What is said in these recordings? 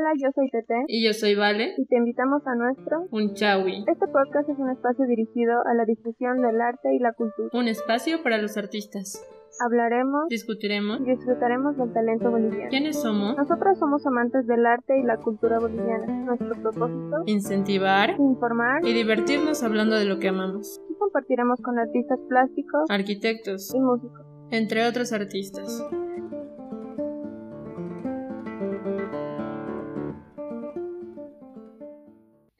Hola, yo soy Tete. Y yo soy Vale. Y te invitamos a nuestro Un Chawi. Este podcast es un espacio dirigido a la difusión del arte y la cultura. Un espacio para los artistas. Hablaremos, discutiremos y disfrutaremos del talento boliviano. ¿Quiénes somos? Nosotros somos amantes del arte y la cultura boliviana. Nuestro propósito, incentivar, informar y divertirnos hablando de lo que amamos. Y compartiremos con artistas plásticos, arquitectos y músicos, entre otros artistas.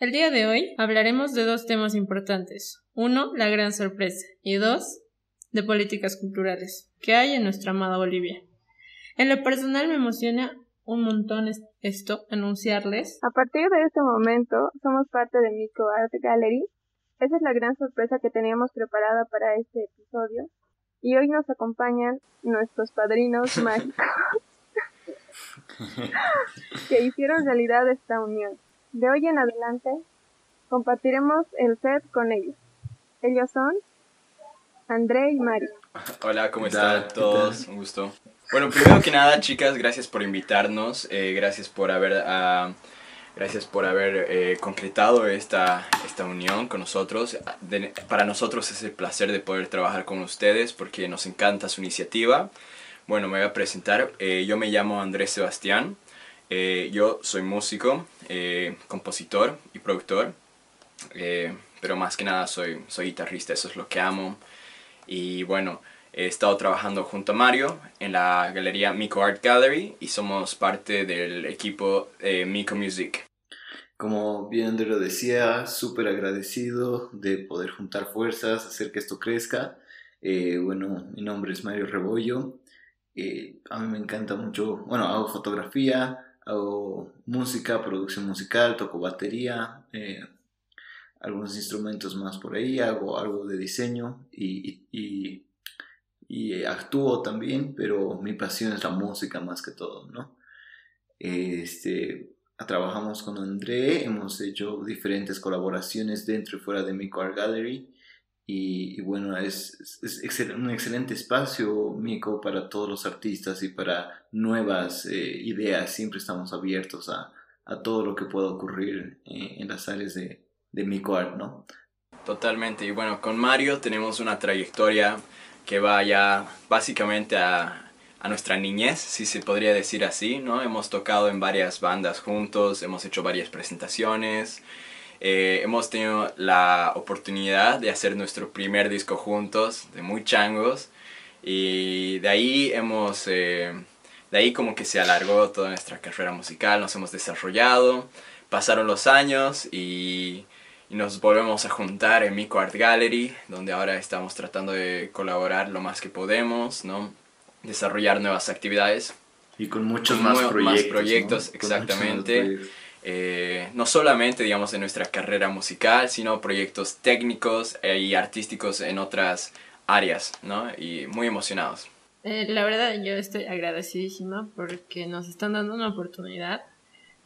El día de hoy hablaremos de dos temas importantes. Uno, la gran sorpresa. Y dos, de políticas culturales que hay en nuestra amada Bolivia. En lo personal me emociona un montón esto, anunciarles. A partir de este momento, somos parte de Mico Art Gallery. Esa es la gran sorpresa que teníamos preparada para este episodio. Y hoy nos acompañan nuestros padrinos mágicos que hicieron realidad esta unión. De hoy en adelante compartiremos el set con ellos. Ellos son André y Mari. Hola, ¿cómo están todos? Un gusto. Bueno, primero que nada, chicas, gracias por invitarnos, eh, gracias por haber, uh, gracias por haber eh, concretado esta, esta unión con nosotros. para nosotros es el placer de poder trabajar con ustedes porque nos encanta su iniciativa. Bueno, me voy a presentar. Eh, yo me llamo Andrés Sebastián. Eh, yo soy músico, eh, compositor y productor, eh, pero más que nada soy, soy guitarrista, eso es lo que amo. Y bueno, he estado trabajando junto a Mario en la galería Mico Art Gallery y somos parte del equipo Mico Music. Como bien André lo decía, súper agradecido de poder juntar fuerzas, hacer que esto crezca. bueno, mi nombre es Mario Rebollo. a mí me encanta mucho, bueno, hago fotografía, hago música, producción musical, toco batería, eh, algunos instrumentos más por ahí, hago algo de diseño y, y, y, actúo también, pero mi pasión es la música más que todo, ¿no? Este, trabajamos con André, hemos hecho diferentes colaboraciones dentro y fuera de mi Art Gallery y, bueno, es, es, un excelente espacio, Mico, para todos los artistas y para nuevas eh, ideas. Siempre estamos abiertos a, a, todo lo que pueda ocurrir eh, en las áreas de, de Mico Art, ¿no? Totalmente. Y bueno, con Mario tenemos una trayectoria que va ya básicamente a, a nuestra niñez, si se podría decir así, ¿no? Hemos tocado en varias bandas juntos, hemos hecho varias presentaciones. Eh, hemos tenido la oportunidad de hacer nuestro primer disco juntos, de muy changos, y de ahí hemos, eh, de ahí como que se alargó toda nuestra carrera musical, nos hemos desarrollado, pasaron los años y, y nos volvemos a juntar en Mico Art Gallery, donde ahora estamos tratando de colaborar lo más que podemos, ¿no? desarrollar nuevas actividades. Y con muchos más, proyectos, más proyectos. exactamente. Eh, no solamente digamos en nuestra carrera musical, sino proyectos técnicos y artísticos en otras áreas, ¿no? Y muy emocionados. Eh, la verdad yo estoy agradecidísima porque nos están dando una oportunidad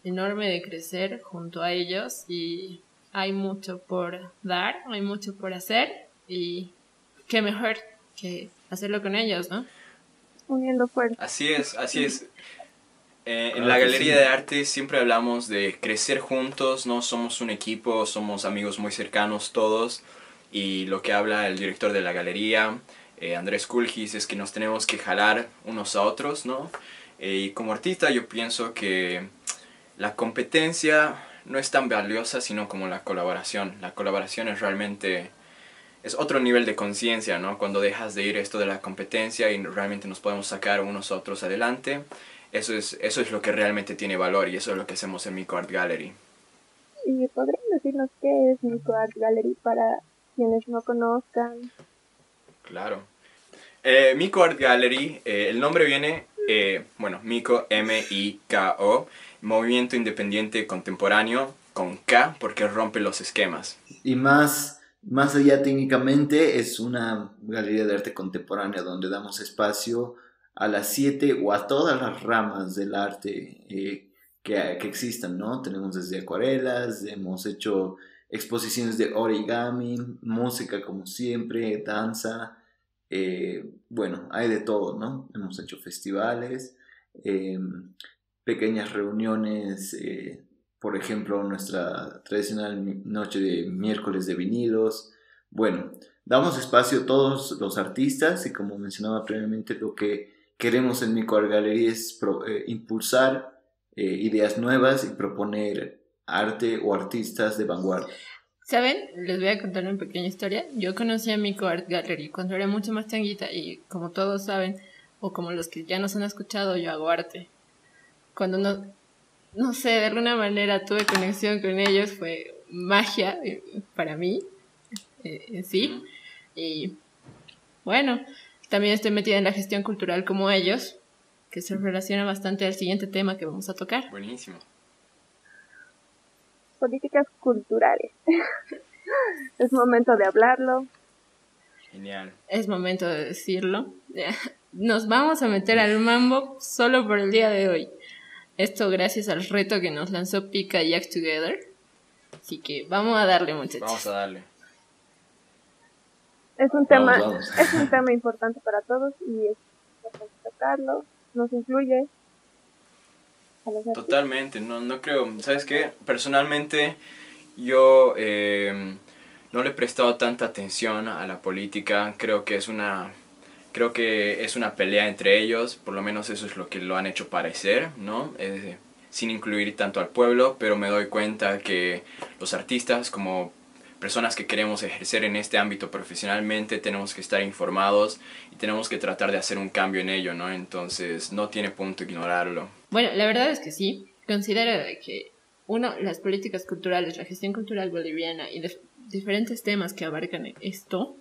enorme de crecer junto a ellos y hay mucho por dar, hay mucho por hacer y qué mejor que hacerlo con ellos, ¿no? Uniendo fuerzas. Así es, así es. Eh, en la Galería de Arte siempre hablamos de crecer juntos, no somos un equipo, somos amigos muy cercanos todos y lo que habla el director de la galería, eh, Andrés Kulgis, es que nos tenemos que jalar unos a otros, ¿no? Eh, y como artista yo pienso que la competencia no es tan valiosa sino como la colaboración. La colaboración es realmente es otro nivel de conciencia, ¿no? Cuando dejas de ir esto de la competencia y realmente nos podemos sacar unos a otros adelante eso es, eso es lo que realmente tiene valor y eso es lo que hacemos en Mico Art Gallery. ¿Y podrían decirnos qué es Mico Art Gallery para quienes no conozcan? Claro. Eh, Mico Art Gallery, eh, el nombre viene, eh, bueno, Mico, M-I-K-O, Movimiento Independiente Contemporáneo, con K, porque rompe los esquemas. Y más, más allá técnicamente, es una galería de arte contemporánea donde damos espacio a las siete o a todas las ramas del arte eh, que, que, existan, ¿no? Tenemos desde acuarelas, hemos hecho exposiciones de origami, música como siempre, danza, eh, bueno, hay de todo, ¿no? Hemos hecho festivales. Eh, pequeñas reuniones, por ejemplo, nuestra tradicional noche de miércoles de vinilos. Bueno, damos espacio a todos los artistas y como mencionaba previamente, lo que queremos en mi Galería es eh, impulsar eh, ideas nuevas y proponer arte o artistas de vanguardia. ¿Saben? Les voy a contar una pequeña historia. Yo conocí a Mico Art Gallery cuando era mucho más changuita y como todos saben, o como los que ya nos han escuchado, yo hago arte. Cuando no, no sé, de alguna manera tuve conexión con ellos, fue magia eh, para mí, eh, sí. Y bueno, también estoy metida en la gestión cultural como ellos, que se relaciona bastante al siguiente tema que vamos a tocar. Buenísimo políticas culturales. es momento de hablarlo. Genial. Es momento de decirlo. Nos vamos a meter al mambo solo por el día de hoy. Esto gracias al reto que nos lanzó Pika y Act Together. Así que vamos a darle muchachos. Vamos a darle. Es un tema, es un tema importante para todos y es importante tocarlo. Nos incluye Totalmente, no, no creo. ¿Sabes qué? Personalmente yo eh, no le he prestado tanta atención a la política. Creo que es una creo que es una pelea entre ellos, por lo menos eso es lo que lo han hecho parecer, ¿no? Eh, sin incluir tanto al pueblo, pero me doy cuenta que los artistas como personas que queremos ejercer en este ámbito profesionalmente tenemos que estar informados y tenemos que tratar de hacer un cambio en ello, ¿no? Entonces no tiene punto ignorarlo. Bueno, la verdad es que sí. Considero que, uno, las políticas culturales, la gestión cultural boliviana y diferentes temas que abarcan esto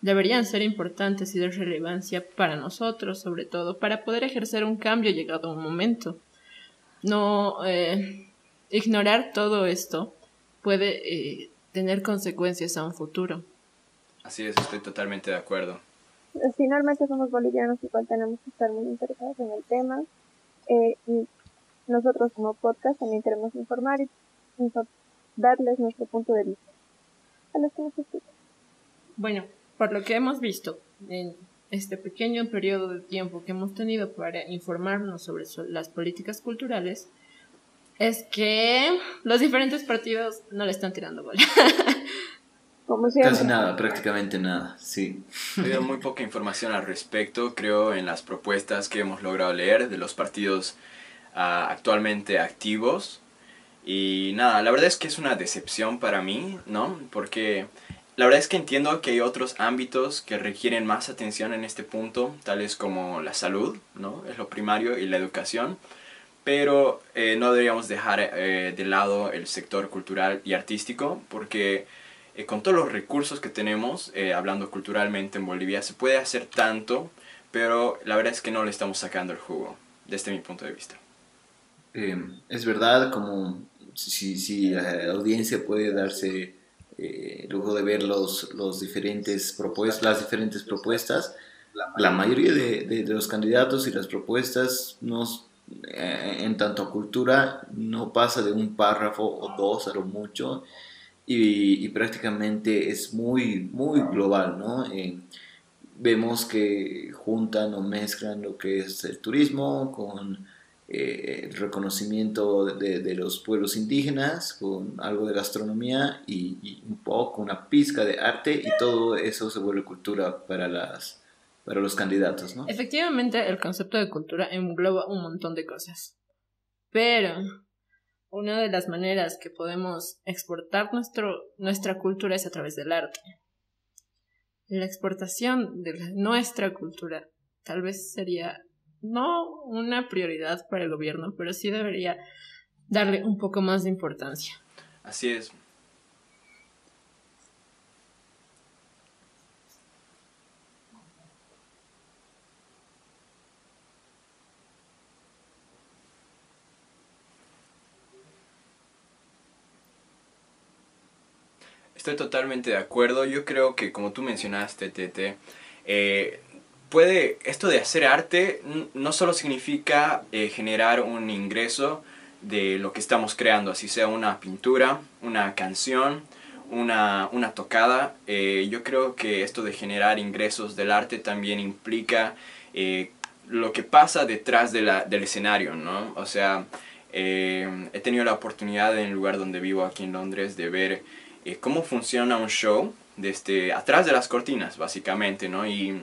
deberían ser importantes y de relevancia para nosotros, sobre todo, para poder ejercer un cambio llegado a un momento. No eh, ignorar todo esto puede eh, tener consecuencias a un futuro. Así es, estoy totalmente de acuerdo. Finalmente somos bolivianos, igual tenemos que estar muy interesados en el tema. Eh, y nosotros como podcast también queremos informar y darles nuestro punto de vista a los que nos escuchan. Bueno, por lo que hemos visto en este pequeño periodo de tiempo que hemos tenido para informarnos sobre las políticas culturales, es que los diferentes partidos no le están tirando bola. Casi nada, prácticamente nada, sí. Ha habido muy poca información al respecto, creo, en las propuestas que hemos logrado leer de los partidos ah, actualmente activos. Y nada, la verdad es que es una decepción para mí, ¿no? Porque la verdad es que entiendo que hay otros ámbitos que requieren más atención en este punto, tales como la salud, ¿no? Es lo primario y la educación pero eh, no deberíamos dejar eh, de lado el sector cultural y artístico porque eh, con todos los recursos que tenemos, hablando culturalmente en Bolivia, se puede hacer tanto, pero la verdad es que no le estamos sacando el jugo, desde mi punto de vista. es verdad, como si, si, la audiencia puede darse el lujo de ver los, los diferentes propuestas, las diferentes propuestas, la mayoría de, de, de los candidatos y las propuestas nos eh, en tanto a cultura no pasa de un párrafo o dos a lo mucho y, prácticamente es muy, muy global, ¿no? Eh, vemos que juntan o mezclan lo que es el turismo con eh, el reconocimiento de, de, los pueblos indígenas, con algo de gastronomía y, y, un poco, una pizca de arte y todo eso se vuelve cultura para las para los candidatos, ¿no? Efectivamente, el concepto de cultura engloba un montón de cosas. Pero una de las maneras que podemos exportar nuestro, nuestra cultura es a través del arte. La exportación de nuestra cultura tal vez sería no una prioridad para el gobierno, pero sí debería darle un poco más de importancia. Así es. Estoy totalmente de acuerdo. Yo creo que como tú mencionaste, Tete, eh, puede, esto de hacer arte no solo significa eh, generar un ingreso de lo que estamos creando, así sea una pintura, una canción, una, una tocada. Eh, yo creo que esto de generar ingresos del arte también implica lo que pasa detrás de la, del escenario, ¿no? O sea, eh, he tenido la oportunidad en el lugar donde vivo aquí en Londres de ver eh, cómo funciona un show desde atrás de las cortinas, básicamente, ¿no? Y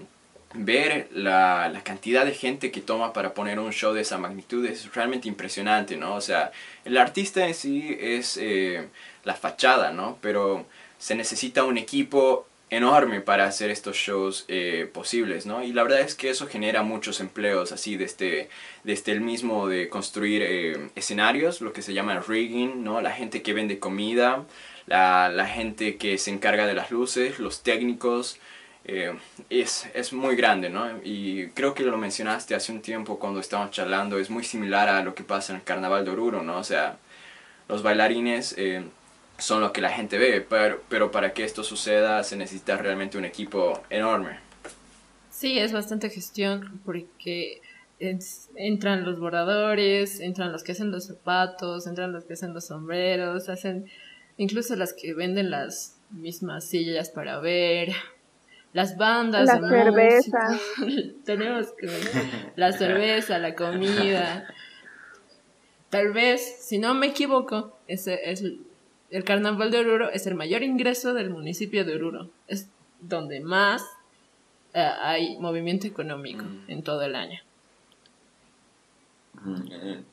ver la, la, cantidad de gente que toma para poner un show de esa magnitud es realmente impresionante, ¿no? O sea, el artista en sí es eh, la fachada, ¿no? Pero se necesita un equipo enorme para hacer estos shows eh, posibles, ¿no? Y la verdad es que eso genera muchos empleos, así desde, desde el mismo de construir eh, escenarios, lo que se llama rigging, ¿no? La gente que vende comida, la, la gente que se encarga de las luces, los técnicos, eh, es, es, muy grande, ¿no? Y creo que lo mencionaste hace un tiempo cuando estábamos charlando, es muy similar a lo que pasa en el Carnaval de Oruro, ¿no? O sea, los bailarines eh, son lo que la gente ve, pero, pero para que esto suceda se necesita realmente un equipo enorme. Sí, es bastante gestión porque entran los bordadores, entran los que hacen los zapatos, entran los que hacen los sombreros, hacen incluso las que venden las mismas sillas para ver, las bandas, la cerveza. tenemos que la cerveza, la comida. Tal vez, si no me equivoco, ese es el carnaval de Oruro es el mayor ingreso del municipio de Oruro. Es donde más eh, hay movimiento económico mm. en todo el año. Mm, eh,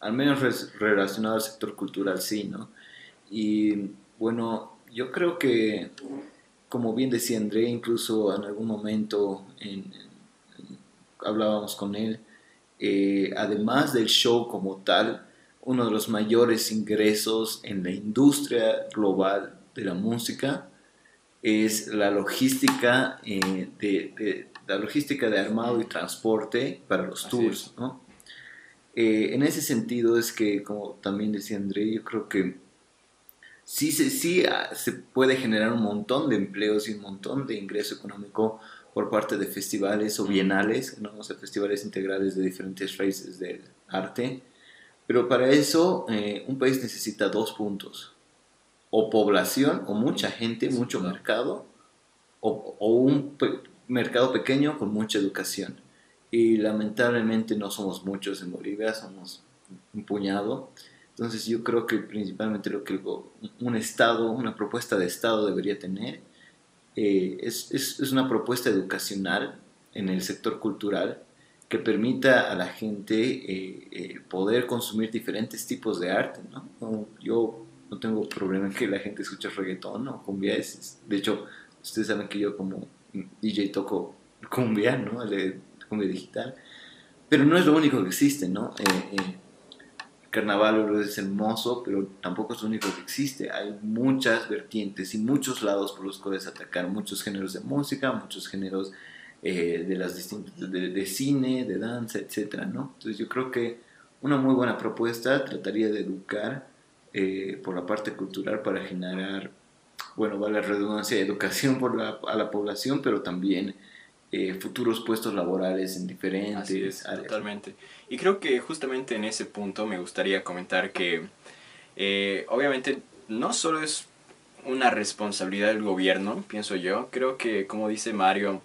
al menos relacionado al sector cultural, sí, ¿no? Y bueno, yo creo que como bien decía André, incluso en algún momento hablábamos con él, eh, además del show como tal, uno de los mayores ingresos en la industria global de la música es la logística, eh, de, la logística de armado y transporte para los tours. Eh, en ese sentido es que, como también decía André, yo creo que sí, sí, sí ah, se puede generar un montón de empleos y un montón de ingreso económico por parte de festivales o bienales, ¿no? o sea, festivales integrales de diferentes raíces del arte. Pero para eso eh, un país necesita dos puntos. O población, o mucha gente, mucho mercado, o, o un mercado pequeño con mucha educación. Y lamentablemente no somos muchos en Bolivia, somos un puñado. Entonces yo creo que principalmente lo que un Estado, una propuesta de Estado debería tener eh, es, es, es, una propuesta educacional en el sector cultural que permita a la gente eh, eh, poder consumir diferentes tipos de arte. ¿no? Yo no tengo problema en que la gente escuche reggaetón o cumbia. De hecho, ustedes saben que yo como DJ toco cumbia, ¿no? cumbia digital. Pero no es lo único que existe, ¿no? Carnaval es hermoso, pero tampoco es lo único que existe. Hay muchas vertientes y muchos lados por los cuales atacar, muchos géneros de música, muchos géneros eh, de las distintas de, cine, de danza, etcétera, ¿no? Entonces yo creo que una muy buena propuesta trataría de educar eh, por la parte cultural para generar, bueno, va la redundancia, educación por la, a la población, pero también eh, futuros puestos laborales en diferentes áreas. Totalmente. Y creo que justamente en ese punto me gustaría comentar que eh, obviamente no solo es una responsabilidad del gobierno, pienso yo, creo que como dice Mario,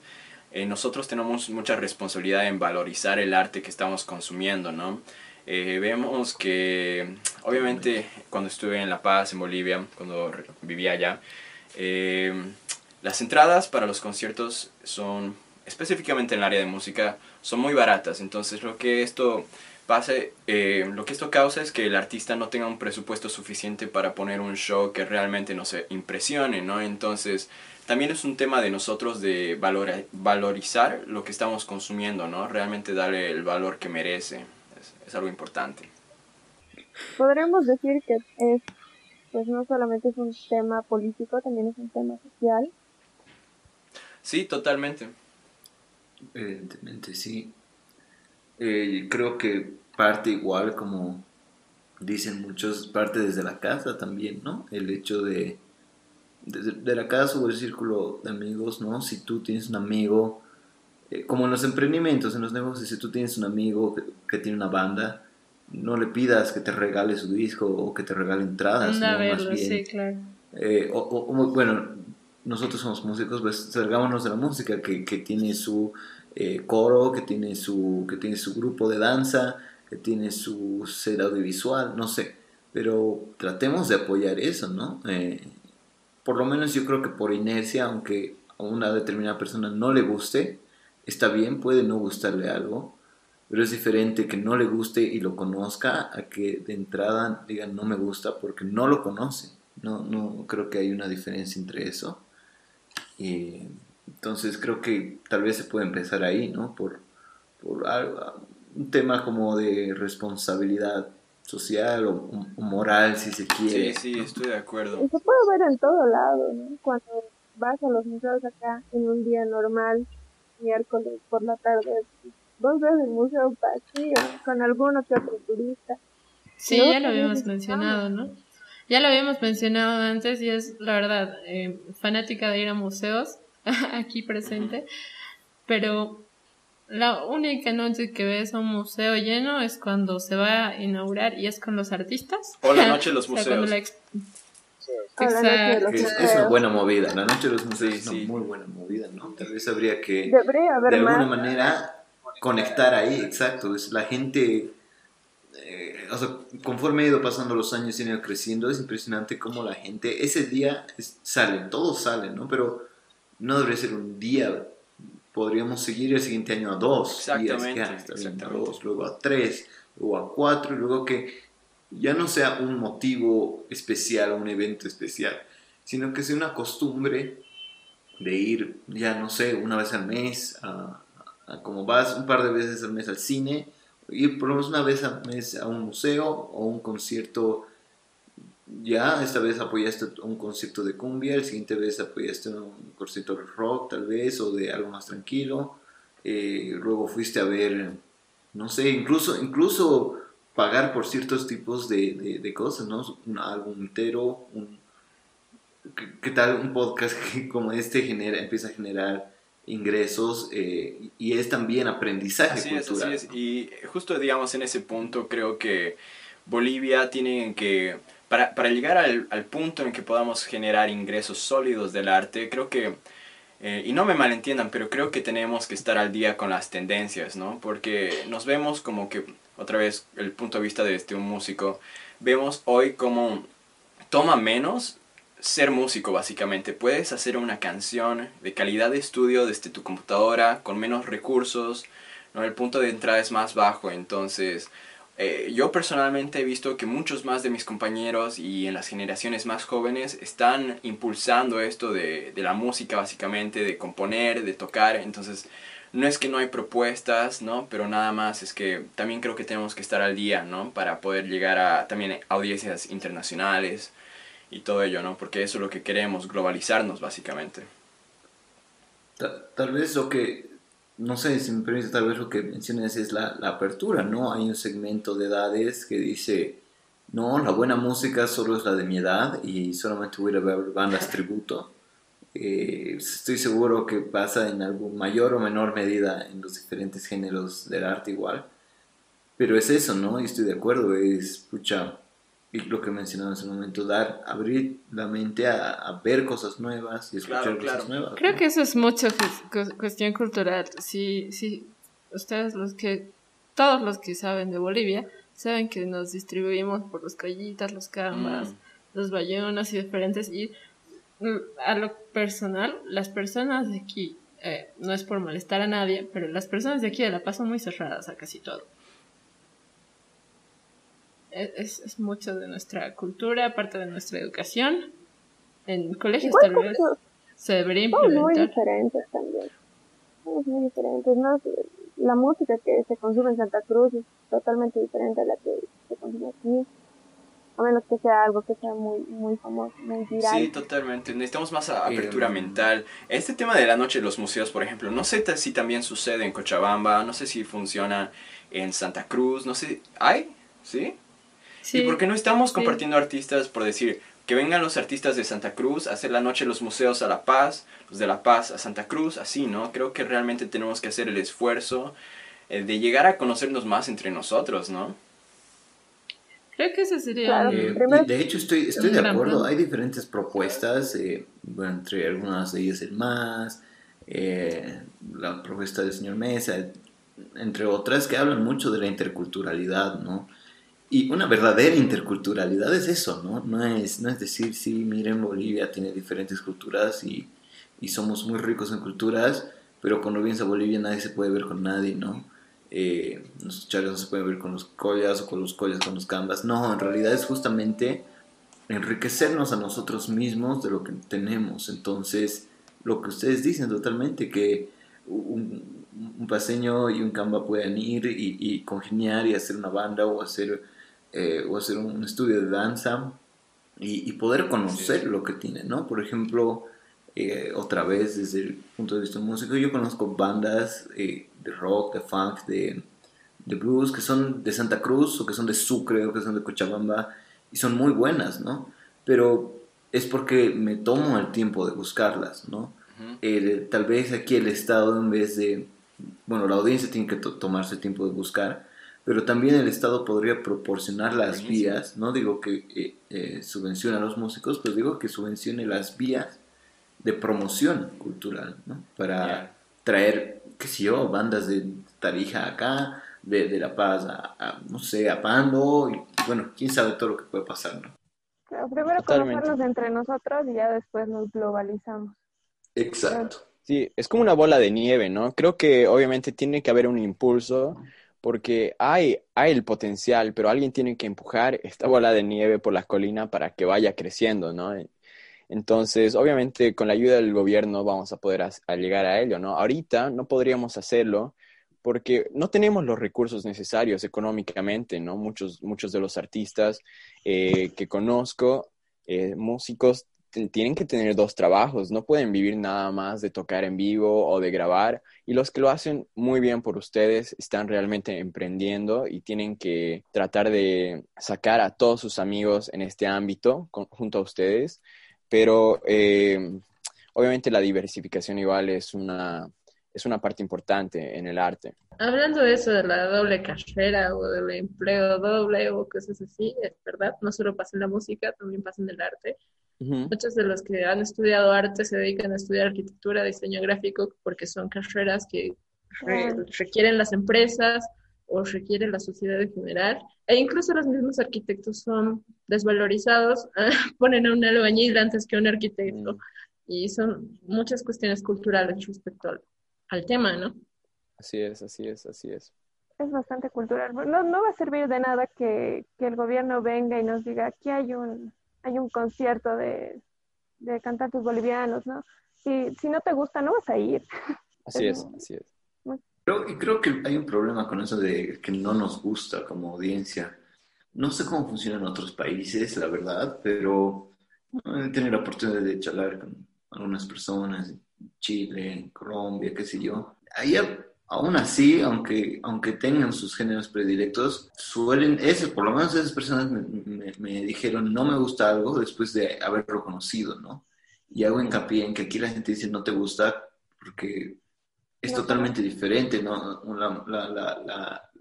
eh, nosotros tenemos mucha responsabilidad en valorizar el arte que estamos consumiendo, ¿no? vemos que obviamente cuando estuve en La Paz, en Bolivia, cuando vivía allá, las entradas para los conciertos son específicamente en el área de música, son muy baratas. Entonces lo que esto pase, eh, lo que esto causa es que el artista no tenga un presupuesto suficiente para poner un show que realmente nos impresione, ¿no? Entonces también es un tema de nosotros de valorizar lo que estamos consumiendo, ¿no? Realmente darle el valor que merece. Es, es algo importante. Podremos decir que es, pues no solamente es un tema político, también es un tema social. Sí, totalmente. Evidentemente, sí. Eh, creo que parte igual, como dicen muchos, parte desde la casa también, ¿no? El hecho de, de, la casa o el círculo de amigos, ¿no? Si tú tienes un amigo, eh, como en los emprendimientos, en los negocios, si tú tienes un amigo que, tiene una banda, no le pidas que te regale su disco o que te regale entradas, ¿no? Más bien, sí, claro. Eh, o, o, bueno, nosotros somos músicos, pues salgámonos de la música que, que tiene su eh, coro, que tiene, su, que tiene su grupo de danza, que tiene su sede audiovisual, no sé, pero tratemos de apoyar eso, ¿no? Eh, por lo menos yo creo que por inercia, aunque a una determinada persona no le guste, está bien, puede no gustarle algo, pero es diferente que no le guste y lo conozca a que de entrada digan no me gusta porque no lo conoce. No, no creo que hay una diferencia entre eso. Y, entonces creo que tal vez se puede empezar ahí, ¿no? Por, por algo, un tema como de responsabilidad social o, moral, si se quiere. Sí, sí, estoy de acuerdo. Y se puede ver en todo lado, ¿no? Cuando vas a los museos acá en un día normal, miércoles por la tarde, vos ves el museo vacío, con alguno que otro turista. Sí, ya lo habíamos mencionado, ¿no? Ya lo habíamos mencionado antes y es la verdad, eh, fanática de ir a museos, aquí presente, pero la única noche que ves un museo lleno es cuando se va a inaugurar y es con los artistas. O la noche de los museos. Exacto. Es, una buena movida. La noche de los museos es una muy buena movida, ¿no? Tal vez habría que, de alguna manera, conectar ahí, exacto. Es la gente, eh, o sea, conforme ha ido pasando los años y ha ido creciendo, es impresionante cómo la gente, ese día salen, todos salen, ¿no? Pero no debería ser un día. Podríamos seguir el siguiente año a dos exactamente, días, a dos, luego a tres, luego a cuatro, y luego que ya no sea un motivo especial o un evento especial, sino que sea una costumbre de ir, ya no sé, una vez al mes, a, como vas un par de veces al mes al cine, ir por lo menos una vez al mes a un museo o un concierto. Ya, esta vez apoyaste un concierto de cumbia, el siguiente vez apoyaste un concierto de rock tal vez o de algo más tranquilo. Eh, luego fuiste a ver, no sé, incluso, incluso pagar por ciertos tipos de, de, cosas, ¿no? Un álbum entero, un, ¿qué, tal un podcast que como este genera, empieza a generar ingresos eh, y es también aprendizaje así cultural. Es, así es. Y justo, digamos, en ese punto creo que Bolivia tiene que, para, para llegar al, al, punto en que podamos generar ingresos sólidos del arte, creo que, eh, y no me malentiendan, pero creo que tenemos que estar al día con las tendencias, ¿no? Porque nos vemos como que otra vez el punto de vista de este, un músico, vemos hoy como toma menos ser músico básicamente. Puedes hacer una canción de calidad de estudio desde tu computadora, con menos recursos, ¿no? el punto de entrada es más bajo, entonces... Eh, yo personalmente he visto que muchos más de mis compañeros y en las generaciones más jóvenes están impulsando esto de, de la música básicamente, de componer, de tocar, entonces no es que no hay propuestas, ¿no? Pero nada más es que también creo que tenemos que estar al día, ¿no? Para poder llegar a también audiencias internacionales y todo ello, ¿no? Porque eso es lo que queremos, globalizarnos básicamente. Tal, vez lo que, no sé si me permite, tal vez lo que mencionas es la, la apertura, ¿no? Hay un segmento de edades que dice, no, la buena música solo es la de mi edad y solamente voy a ver bandas tributo. Eh, estoy seguro que pasa en algo mayor o menor medida en los diferentes géneros del arte igual. Pero es eso, ¿no? Y estoy de acuerdo, es, pucha, y lo que mencionaba hace un momento, dar, abrir la mente a, ver cosas nuevas y escuchar cosas nuevas. Creo que eso es mucho cuestión cultural. Si, si ustedes los que, todos los que saben de Bolivia, saben que nos distribuimos por los callitas, los cambas, mm. los bayonas y diferentes, y a lo personal, las personas de aquí, eh, no es por molestar a nadie, pero las personas de aquí la pasan muy cerradas a casi todo. Es, es, mucho de nuestra cultura, parte de nuestra educación. En colegios tal vez se debería implementar. muy diferentes también. muy diferentes, La música que se consume en Santa Cruz es totalmente diferente a la que se consume aquí a menos que sea algo que sea muy, muy famoso, muy viral. Sí, totalmente. Necesitamos más apertura mental. Este tema de la noche de los museos, por ejemplo, no sé si también sucede en Cochabamba, no sé si funciona en Santa Cruz, no sé, ¿hay? ¿Sí? Sí. ¿Y por qué no estamos compartiendo artistas por decir que vengan los artistas de Santa Cruz a hacer la noche los museos a La Paz, los de La Paz a Santa Cruz, así, ¿no? Creo que realmente tenemos que hacer el esfuerzo eh, de llegar a conocernos más entre nosotros, ¿no? Creo que ese sería. Eh, de hecho, estoy, estoy de acuerdo. Hay diferentes propuestas, eh, entre algunas de ellas el MAS, eh, la propuesta del señor Mesa, entre otras, que hablan mucho de la interculturalidad, ¿no? Y una verdadera interculturalidad es eso, ¿no? No es, no es decir, sí, miren, Bolivia tiene diferentes culturas y, y somos muy ricos en culturas, pero cuando vienes a Bolivia nadie se puede ver con nadie, ¿no? Eh, los charros no se pueden ver con los collas o con los collas con los cambas. No, en realidad es justamente enriquecernos a nosotros mismos de lo que tenemos. Entonces, lo que ustedes dicen totalmente, que un, paseño y un camba pueden ir y, y, congeniar y hacer una banda o hacer, eh, o hacer un estudio de danza y, y poder conocer lo que tienen, ¿no? Por ejemplo, eh, otra vez desde el punto de vista músico, yo conozco bandas eh, de rock, de funk, de, de, blues, que son de Santa Cruz o que son de Sucre o que son de Cochabamba y son muy buenas, ¿no? Pero es porque me tomo el tiempo de buscarlas, ¿no? tal vez aquí el Estado en vez de, bueno, la audiencia tiene que tomarse el tiempo de buscar, pero también el Estado podría proporcionar las vías, no digo que eh, eh, subvencione a los músicos, pero digo que subvencione las vías de promoción cultural, ¿no? Para traer, qué sé yo, bandas de Tarija acá, de, de La Paz a, no sé, a Pando, y bueno, quién sabe todo lo que puede pasar, ¿no? primero conocernos entre nosotros y ya después nos globalizamos. Exacto. Sí, es como una bola de nieve, ¿no? Creo que obviamente tiene que haber un impulso porque hay, hay el potencial, pero alguien tiene que empujar esta bola de nieve por la colina para que vaya creciendo, ¿no? Entonces, obviamente, con la ayuda del gobierno vamos a poder llegar a ello, ¿no? Ahorita no podríamos hacerlo porque no tenemos los recursos necesarios económicamente, ¿no? Muchos, muchos de los artistas eh, que conozco, eh, músicos, tienen que tener dos trabajos, no pueden vivir nada más de tocar en vivo o de grabar. Y los que lo hacen muy bien por ustedes están realmente emprendiendo y tienen que tratar de sacar a todos sus amigos en este ámbito junto a ustedes. Pero eh, obviamente la diversificación igual es una, es una parte importante en el arte. Hablando de eso, de la doble carrera o del empleo doble o cosas así, es verdad, no solo pasa en la música, también pasa en el arte. Muchos de los que han estudiado arte se dedican a estudiar arquitectura, diseño gráfico, porque son carreras que requieren las empresas o requiere la sociedad en general. E incluso los mismos arquitectos son desvalorizados, ponen a un albañil antes que a un arquitecto. Mm. Y son muchas cuestiones culturales respecto al, tema, ¿no? Así es, así es, así es. Es bastante cultural. No, no va a servir de nada que, que el gobierno venga y nos diga, aquí hay un hay un concierto de, de cantantes bolivianos, ¿no? Si, si no te gusta, no vas a ir. Así es, así es. Creo, creo que hay un problema con eso de que no nos gusta como audiencia. No sé cómo funciona en otros países, la verdad, pero he tenido la oportunidad de charlar con algunas personas en Chile, en Colombia, qué sé yo. Ahí aún así, aunque, aunque tengan sus géneros predilectos, suelen, ese, por lo menos esas personas me, me, dijeron, no me gusta algo después de haberlo conocido, ¿no? Y hago hincapié en que aquí la gente dice, no te gusta porque es totalmente diferente, ¿no? La, la, la,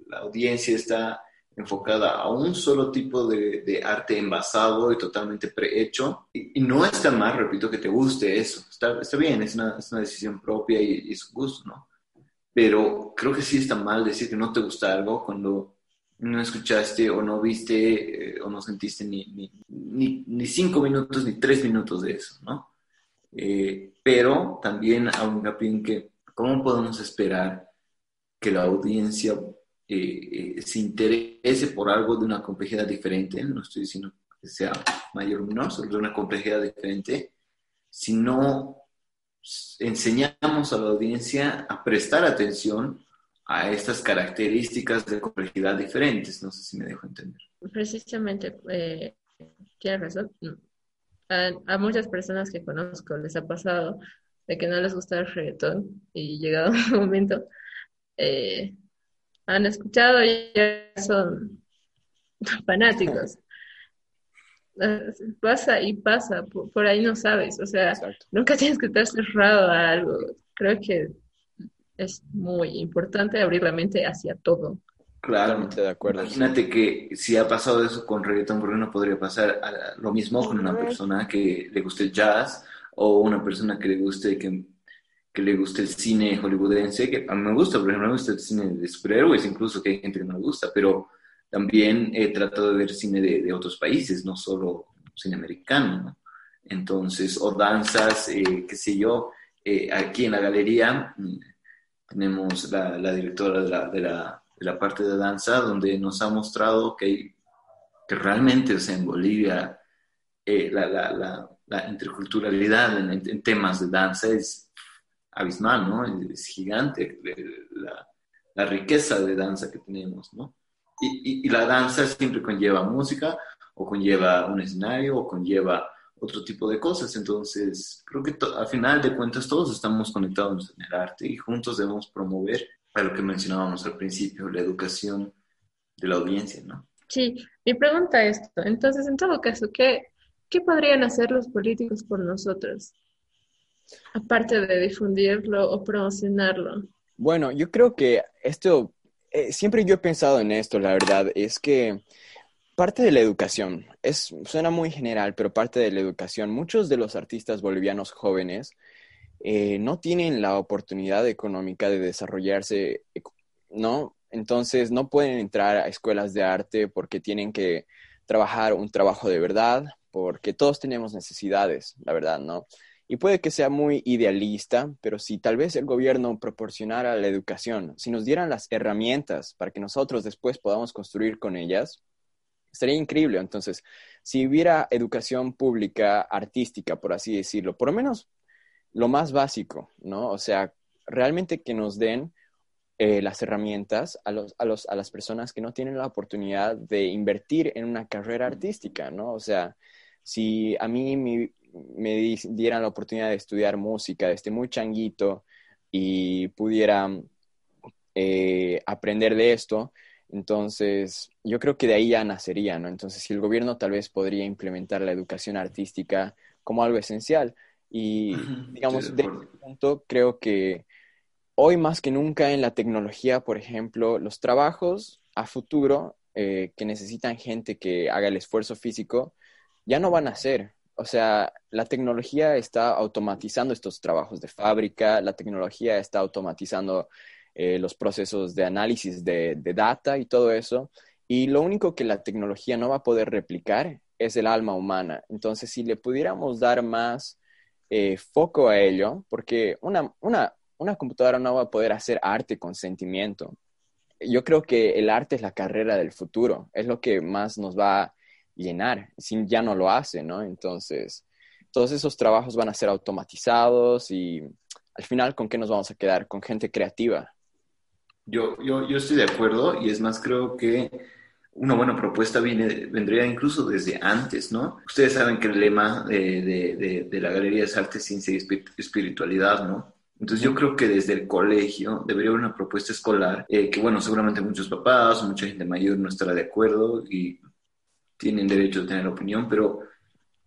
la, audiencia está enfocada a un solo tipo de, de arte envasado y totalmente prehecho. Y, y, no está mal, repito, que te guste eso. Está, está bien, es una, es una decisión propia y, y es gusto, ¿no? Pero creo que sí está mal decir que no te gusta algo cuando no escuchaste o no viste eh, o no sentiste ni, ni, ni, cinco minutos ni tres minutos de eso, ¿no? Eh, pero también aún en que, ¿cómo podemos esperar que la audiencia eh, se interese por algo de una complejidad diferente? No estoy diciendo que sea mayor o menor, solo de una complejidad diferente, si no enseñamos a la audiencia a prestar atención a estas características de complejidad diferentes. No sé si me dejo entender. Precisamente, eh, tienes razón. A, muchas personas que conozco les ha pasado de que no les gusta el reggaetón y llegado un momento eh, han escuchado y ya son fanáticos. Pasa y pasa, por, ahí no sabes, o sea, nunca tienes que estar cerrado a algo. Creo que es muy importante abrir la mente hacia todo. Claro, de acuerdo. Imagínate que si ha pasado eso con reggaeton, ¿por qué no podría pasar lo mismo con una persona que le guste jazz o una persona que le guste que, que le guste el cine hollywoodense, que a mí me gusta, por ejemplo, me gusta el cine de superhéroes, incluso que hay gente que no le gusta, pero también he tratado de ver cine de, otros países, no solo cine americano, ¿no? Entonces, o danzas, eh, qué sé yo, eh, aquí en la galería mm, tenemos la, directora de la, de, la, parte de danza, donde nos ha mostrado que, que realmente, o sea, en Bolivia, eh, la, interculturalidad en, temas de danza es abismal, ¿no? Es gigante la, la riqueza de danza que tenemos, ¿no? Y, y, la danza siempre conlleva música, o conlleva un escenario, o conlleva otro tipo de cosas. Entonces, creo que al final de cuentas todos estamos conectados en el arte y juntos debemos promover a lo que mencionábamos al principio, la educación de la audiencia, ¿no? Sí, mi pregunta es esto. Entonces, en todo caso, ¿qué, ¿qué podrían hacer los políticos por nosotros? aparte de difundirlo o promocionarlo? Bueno, yo creo que esto, eh, siempre yo he pensado en esto, la verdad, es que parte de la educación, es, suena muy general, pero parte de la educación, muchos de los artistas bolivianos jóvenes eh, no tienen la oportunidad económica de desarrollarse, ¿no? Entonces no pueden entrar a escuelas de arte porque tienen que trabajar un trabajo de verdad, porque todos tenemos necesidades, la verdad, ¿no? Y puede que sea muy idealista, pero si tal vez el gobierno proporcionara la educación, si nos dieran las herramientas para que nosotros después podamos construir con ellas, sería increíble. Entonces, si hubiera educación pública artística, por así decirlo, por lo menos lo más básico, ¿no? O sea, realmente que nos den eh, las herramientas a, los, a, los, a las personas que no tienen la oportunidad de invertir en una carrera artística, ¿no? O sea, si a mí mi, me dieran la oportunidad de estudiar música desde muy changuito y pudiera eh, aprender de esto, entonces yo creo que de ahí ya nacería, ¿no? Entonces si el gobierno tal vez podría implementar la educación artística como algo esencial y digamos, de este punto creo que hoy más que nunca en la tecnología, por ejemplo, los trabajos a futuro eh, que necesitan gente que haga el esfuerzo físico, ya no van a ser, o sea, la tecnología está automatizando estos trabajos de fábrica, la tecnología está automatizando eh, los procesos de análisis de, data y todo eso. Y lo único que la tecnología no va a poder replicar es el alma humana. Entonces, si le pudiéramos dar más eh, foco a ello, porque una, una, una computadora no va a poder hacer arte con sentimiento. Yo creo que el arte es la carrera del futuro, es lo que más nos va llenar, si ya no lo hace, ¿no? Entonces, todos esos trabajos van a ser automatizados y al final, ¿con qué nos vamos a quedar? Con gente creativa. Yo, yo, yo estoy de acuerdo y es más, creo que una buena propuesta viene, vendría incluso desde antes, ¿no? Ustedes saben que el lema de, de, de, la galería es arte, ciencia y espiritualidad, ¿no? Entonces yo creo que desde el colegio debería haber una propuesta escolar eh, que, bueno, seguramente muchos papás mucha gente mayor no estará de acuerdo y tienen derecho a tener opinión, pero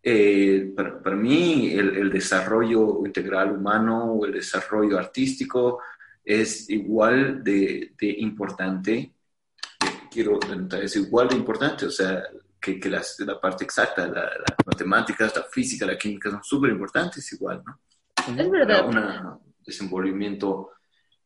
eh, para, para, mí el, el, desarrollo integral humano o el desarrollo artístico es igual de, de importante, quiero es igual de importante, o sea, que, que las, la parte exacta, la, las matemáticas, la física, la química son súper importantes igual, ¿no? Es verdad. Un desenvolvimiento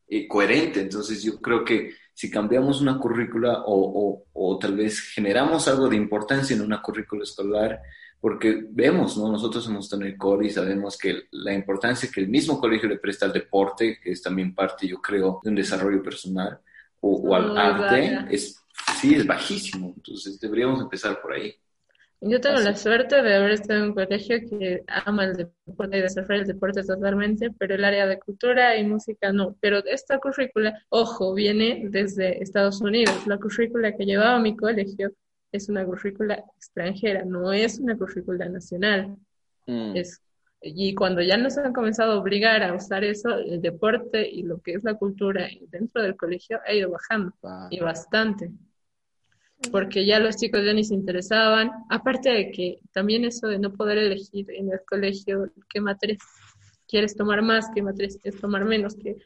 eh, coherente, entonces yo creo que si cambiamos una currícula o, o, tal vez generamos algo de importancia en una currícula escolar, porque vemos, ¿no? Nosotros hemos estado en el cole y sabemos que la importancia que el mismo colegio le presta al deporte, que es también parte, yo creo, de un desarrollo personal, o, al arte, es, sí, es bajísimo. Entonces deberíamos empezar por ahí. Yo tengo la suerte de haber estado en un colegio que ama el deporte y desarrolla el deporte totalmente, pero el área de cultura y música no. Pero esta currícula, ojo, viene desde Estados Unidos. La currícula que llevaba mi colegio es una currícula extranjera, no es una currícula nacional. Mm. Es, y cuando ya nos han comenzado a obligar a usar eso, el deporte y lo que es la cultura dentro del colegio ha ido bajando y bastante porque ya los chicos ya ni se interesaban. Aparte de que también eso de no poder elegir en el colegio qué materias quieres tomar más, qué materias quieres tomar menos, que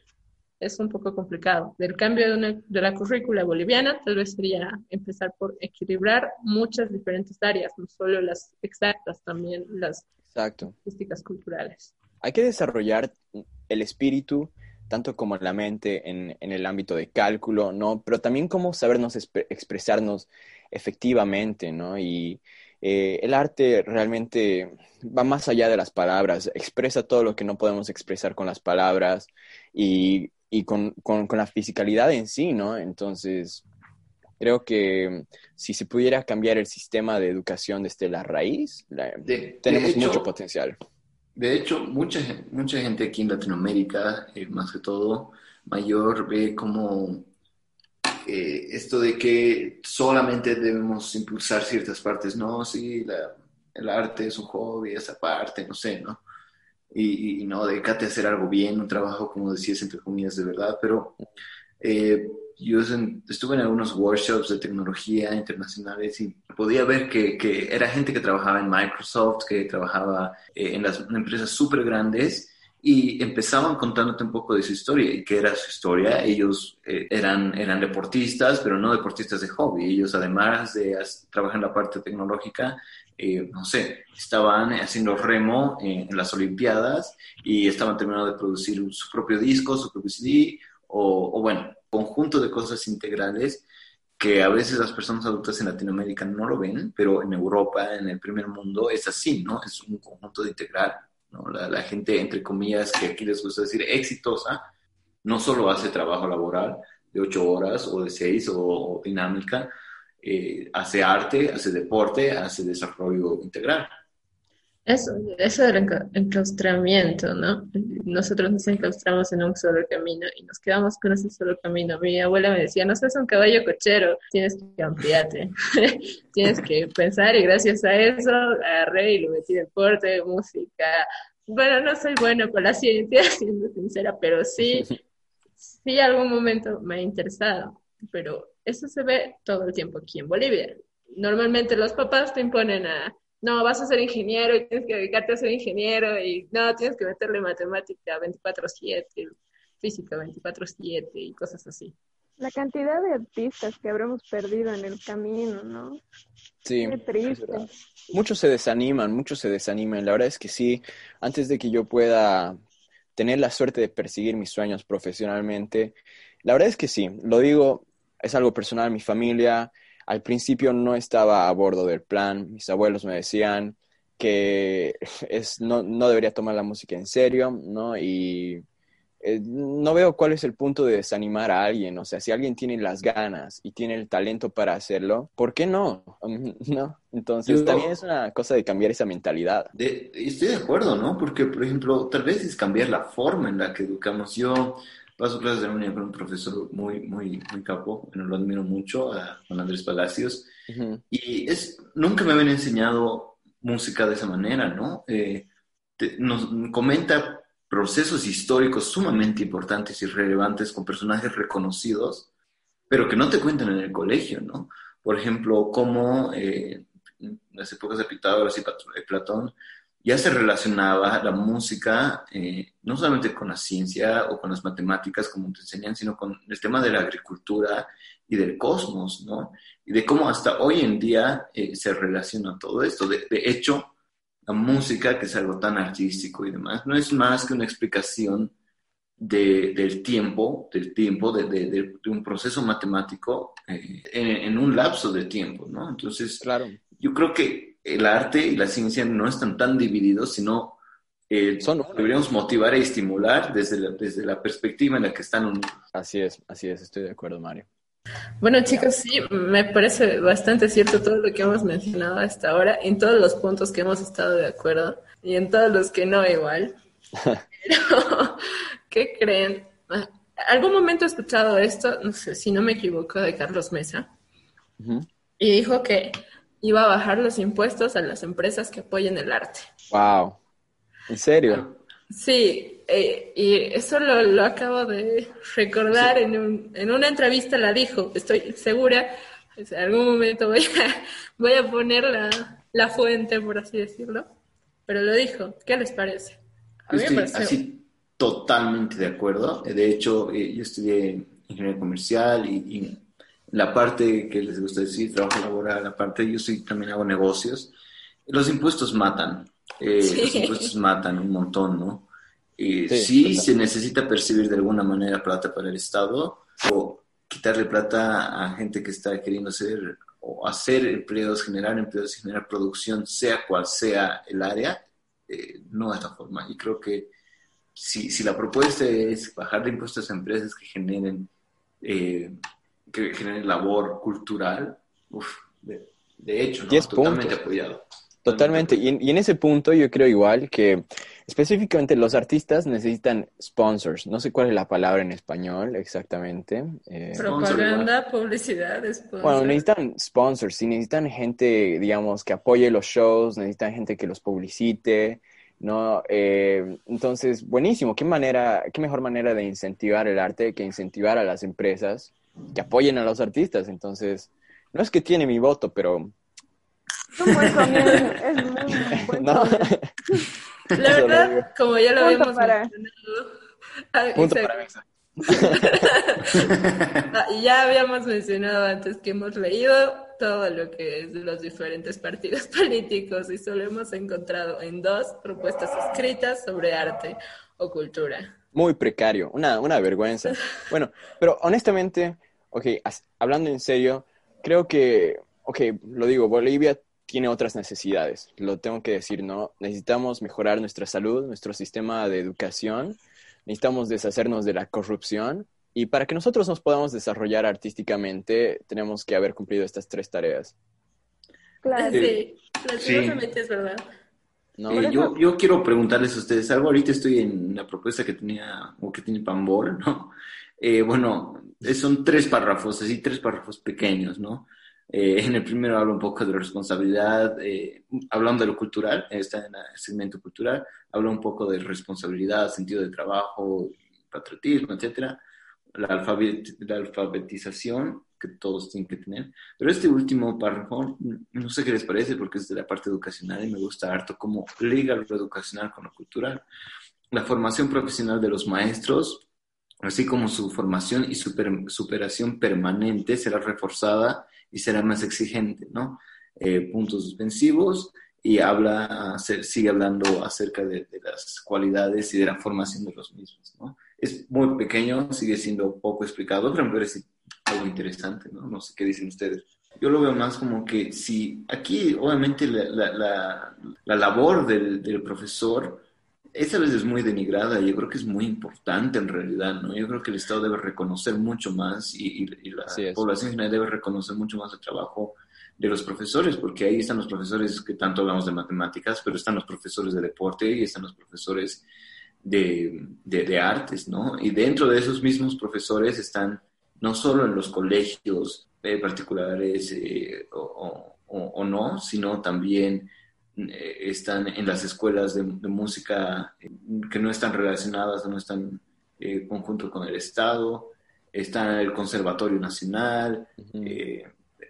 es un poco complicado. Del cambio de, de la currícula boliviana, tal vez sería empezar por equilibrar muchas diferentes áreas, no solo las exactas, también las Exacto. artísticas culturales. hay que desarrollar el espíritu tanto como la mente en, el ámbito de cálculo, ¿no? Pero también cómo sabernos expresarnos efectivamente, ¿no? Y eh, el arte realmente va más allá de las palabras, expresa todo lo que no podemos expresar con las palabras y, con, la fisicalidad en sí, ¿no? Entonces, creo que si se pudiera cambiar el sistema de educación desde la raíz, tenemos mucho potencial. De hecho, mucha, mucha gente aquí en Latinoamérica, eh, más que todo mayor, ve como eh, esto de que solamente debemos impulsar ciertas partes, no, sí, el arte es un hobby, esa parte, no sé, ¿no? Y, y no, dedícate a hacer algo bien, un trabajo, como decías, entre comillas, de verdad, pero eh, yo estuve en algunos workshops de tecnología internacionales y podía ver que, que era gente que trabajaba en Microsoft, que trabajaba eh, en las empresas súper grandes y empezaban contándote un poco de su historia y qué era su historia. Ellos eh, eran, eran deportistas, pero no deportistas de hobby. Ellos, además de trabajar en la parte tecnológica, eh, no sé, estaban haciendo remo en, en, las Olimpiadas y estaban terminando de producir su propio disco, su propio CD, o, o bueno, conjunto de cosas integrales que a veces las personas adultas en Latinoamérica no lo ven, pero en Europa, en el primer mundo, es así, ¿no? Es un conjunto de integral, ¿no? La, gente, entre comillas, que aquí les gusta decir exitosa, no solo hace trabajo laboral de ocho horas o de seis o, dinámica, eh, hace arte, hace deporte, hace desarrollo integral. Eso, eso del enclaustramiento, ¿no? Nosotros nos enclaustramos en un solo camino y nos quedamos con ese solo camino. Mi abuela me decía, no seas un caballo cochero, tienes que ampliarte, tienes que pensar y gracias a eso agarré y lo metí deporte, música. Bueno, no soy bueno con la ciencia, siendo sincera, pero sí, sí algún momento me ha interesado. Pero eso se ve todo el tiempo aquí en Bolivia. Normalmente los papás te imponen a no, vas a ser ingeniero y tienes que dedicarte a ser ingeniero y no, tienes que meterle matemática 24/7, física 24/7 y cosas así. La cantidad de artistas que habremos perdido en el camino, ¿no? Sí. Qué triste. Muchos se desaniman, muchos se desaniman. La verdad es que sí, antes de que yo pueda tener la suerte de perseguir mis sueños profesionalmente, la verdad es que sí, lo digo, es algo personal, mi familia, al principio no estaba a bordo del plan. Mis abuelos me decían que es, no, debería tomar la música en serio, ¿no? Y eh, no veo cuál es el punto de desanimar a alguien. O sea, si alguien tiene las ganas y tiene el talento para hacerlo, ¿por qué no? ¿No? Entonces, también es una cosa de cambiar esa mentalidad. estoy de acuerdo, ¿no? Porque, por ejemplo, tal vez es cambiar la forma en la que educamos. Yo paso clases de armonía con un profesor muy, muy, muy capo, bueno, lo admiro mucho, a Juan Andrés Palacios, y es, nunca me habían enseñado música de esa manera, ¿no? Eh, nos comenta procesos históricos sumamente importantes y relevantes con personajes reconocidos, pero que no te cuentan en el colegio, ¿no? Por ejemplo, cómo eh, en las épocas de Pitágoras y Platón ya se relacionaba la música eh, no solamente con la ciencia o con las matemáticas como te enseñan, sino con el tema de la agricultura y del cosmos, ¿no? Y de cómo hasta hoy en día eh, se relaciona todo esto. De, hecho, la música, que es algo tan artístico y demás, no es más que una explicación del tiempo, del tiempo, de, un proceso matemático eh, en, en, un lapso de tiempo, ¿no? Entonces, claro. yo creo que el arte y la ciencia no están tan divididos, sino eh, Son deberíamos motivar e estimular desde la, desde la perspectiva en la que están unidos. Así es, así es, estoy de acuerdo, Mario. Bueno, chicos, sí, me parece bastante cierto todo lo que hemos mencionado hasta ahora, en todos los puntos que hemos estado de acuerdo y en todos los que no igual. Pero, ¿qué creen? Algún momento he escuchado esto, no sé si no me equivoco, de Carlos Mesa, y dijo que iba a bajar los impuestos a las empresas que apoyen el arte. Wow. ¿En serio? Sí, eh, y eso lo, acabo de recordar en, un, en una entrevista, la dijo, estoy segura, en algún momento voy a, voy a poner la, fuente, por así decirlo, pero lo dijo, ¿qué les parece? A mí me parece... Así, totalmente de acuerdo, de hecho, eh, yo estudié ingeniería comercial y la parte que les gusta decir, trabajo laboral, la parte yo sí también hago negocios. Los impuestos matan, eh, los impuestos matan un montón, ¿no? Y Sí, sí, se necesita percibir de alguna manera plata para el Estado o quitarle plata a gente que está queriendo hacer o hacer empleos, generar empleos y generar producción, sea cual sea el área, eh, no de esta forma. Y creo que si, si la propuesta es bajar de impuestos a empresas que generen, eh, que generen labor cultural, uf, de, de hecho, ¿no? 10 totalmente puntos. apoyado. Totalmente. Y en, y en ese punto yo creo igual que específicamente los artistas necesitan sponsors. No sé cuál es la palabra en español exactamente. Eh, Propaganda, publicidad, sponsor. Bueno, necesitan sponsors, sí, necesitan gente, digamos, que apoye los shows, necesitan gente que los publicite, ¿no? Eh, entonces, buenísimo, qué manera, qué mejor manera de incentivar el arte que incentivar a las empresas que apoyen a los artistas. Entonces, no es que tiene mi voto, pero Es un buen comienzo, es muy buen no. La verdad, como ya lo Punto habíamos para- mencionado, ah, Punto para. Ah, ya habíamos mencionado antes que hemos leído todo lo que es de los diferentes partidos políticos y solo hemos encontrado en dos propuestas escritas sobre arte o cultura. Muy precario, una, una vergüenza. Bueno, pero honestamente, ok, hablando en serio, creo que, ok, lo digo, Bolivia tiene otras necesidades, lo tengo que decir, ¿no? Necesitamos mejorar nuestra salud, nuestro sistema de educación, necesitamos deshacernos de la corrupción y para que nosotros nos podamos desarrollar artísticamente, tenemos que haber cumplido estas tres tareas, Claro. Sí, lastimosamente es verdad. ¿no? Eh, yo, yo quiero preguntarles a ustedes algo. Ahorita estoy en la propuesta que tenía o que tiene Pambol, ¿no? Eh, bueno, eh, son tres párrafos, así tres párrafos pequeños, ¿no? Eh, en el primero habla un poco de responsabilidad, eh, hablando de lo cultural, está en el segmento cultural, habla un poco de responsabilidad, sentido de trabajo, patriotismo, etcétera, la, la alfabetización que todos tienen que tener. Pero este último párrafo, no sé qué les parece porque es de la parte educacional y me gusta harto cómo liga lo educacional con lo cultural. La formación profesional de los maestros, así como su formación y super- superación permanente será reforzada y será más exigente, ¿no? Eh, puntos suspensivos y habla, sigue hablando acerca de, de las cualidades y de la formación de los mismos, ¿no? Es muy pequeño, sigue siendo poco explicado, pero me parece algo interesante, ¿no? No sé qué dicen ustedes. Yo lo veo más como que si aquí obviamente la, la, la, la labor del, del profesor esa vez es muy denigrada, yo creo que es muy importante en realidad, ¿no? Yo creo que el Estado debe reconocer mucho más y, y- y la población general debe reconocer mucho más el trabajo de los profesores, porque ahí están los profesores que tanto hablamos de matemáticas, pero están los profesores de deporte y están los profesores de, de, de artes, ¿no? Y dentro de esos mismos profesores están no solo en los colegios eh, particulares eh, o, o- o- no, sino también están en las escuelas de, de música eh, que no están relacionadas, no están eh, conjunto con el Estado, está en el Conservatorio Nacional, eh,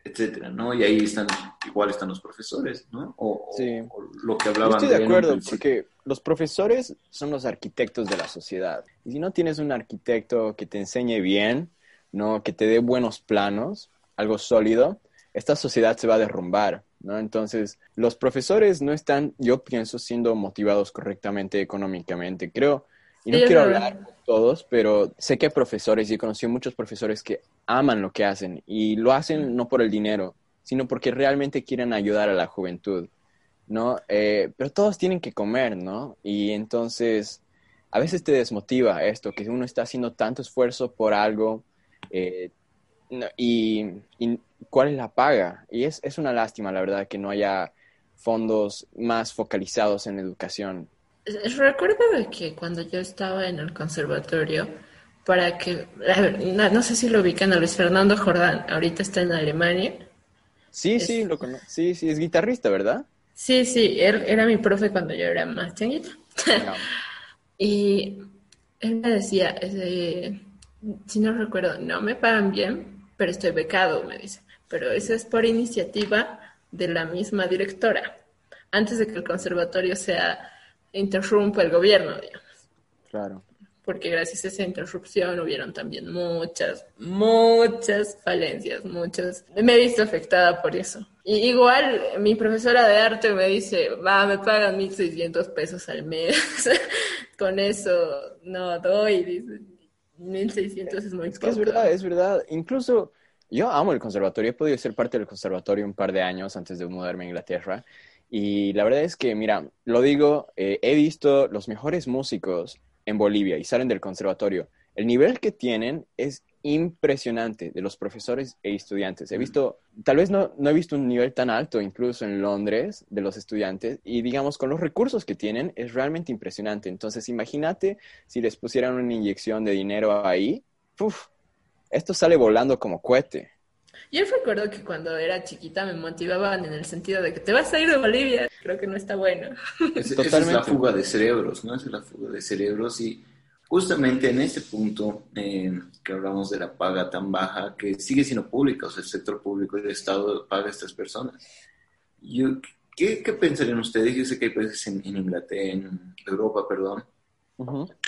etcétera, ¿no? Y ahí están, igual están los profesores, ¿no? O, o- Sí. o lo que Yo hablaban estoy de en acuerdo, porque los profesores son los arquitectos de la sociedad. Y si no tienes un arquitecto que te enseñe bien, ¿no? que te dé buenos planos, algo sólido, esta sociedad se va a derrumbar. ¿No? Entonces, los profesores no están, yo pienso, siendo motivados correctamente económicamente. Creo, y no Sí, quiero hablar todos, pero sé que hay profesores y he conocido muchos profesores que aman lo que hacen y lo hacen no por el dinero, sino porque realmente quieren ayudar a la juventud. ¿no? Eh, pero todos tienen que comer, ¿no? Y entonces a veces te desmotiva esto, que uno está haciendo tanto esfuerzo por algo eh, y, y cuál es la paga. Y es, es una lástima, la verdad, que no haya fondos más focalizados en educación. Recuerdo que cuando yo estaba en el conservatorio, para que, a ver, no, no sé si lo ubican a Luis Fernando Jordán, ahorita está en Alemania. Sí, Es- sí, lo cono- sí, sí, es guitarrista, ¿verdad? Sí, sí, él era mi profe cuando yo era más changuita. Y él me decía, eh, si no recuerdo, no me pagan bien, pero estoy becado, me dice. Pero eso es por iniciativa de la misma directora, antes de que el conservatorio sea interrumpa el gobierno, digamos. Claro. Porque gracias a esa interrupción hubieron también muchas, muchas falencias, muchas. Me he visto afectada por eso. Y igual mi profesora de arte me dice, va, me pagan 1.600 pesos al mes. Con eso no doy, dice. 1.600 es muy Es que es verdad, es verdad. Incluso yo amo el conservatorio. He podido ser parte del conservatorio un par de años antes de mudarme a Inglaterra. Y la verdad es que, mira, lo digo, eh, he visto los mejores músicos en Bolivia y salen del conservatorio. El nivel que tienen es impresionante de los profesores e estudiantes. He visto, tal vez no, no he visto un nivel tan alto incluso en Londres de los estudiantes y digamos con los recursos que tienen es realmente impresionante. Entonces imagínate si les pusieran una inyección de dinero ahí, uf, esto sale volando como cohete. Yo recuerdo que cuando era chiquita me motivaban en el sentido de que te vas a ir de Bolivia. Creo que no está bueno. Es, esa es la fuga de cerebros, ¿no? Esa es la fuga de cerebros y justamente en este punto eh, que hablamos de la paga tan baja que sigue siendo pública, o sea, el sector público y el Estado paga a estas personas. Yo, ¿qué, ¿Qué pensarían ustedes? Yo sé que hay países en, en Inglaterra, en Europa, perdón,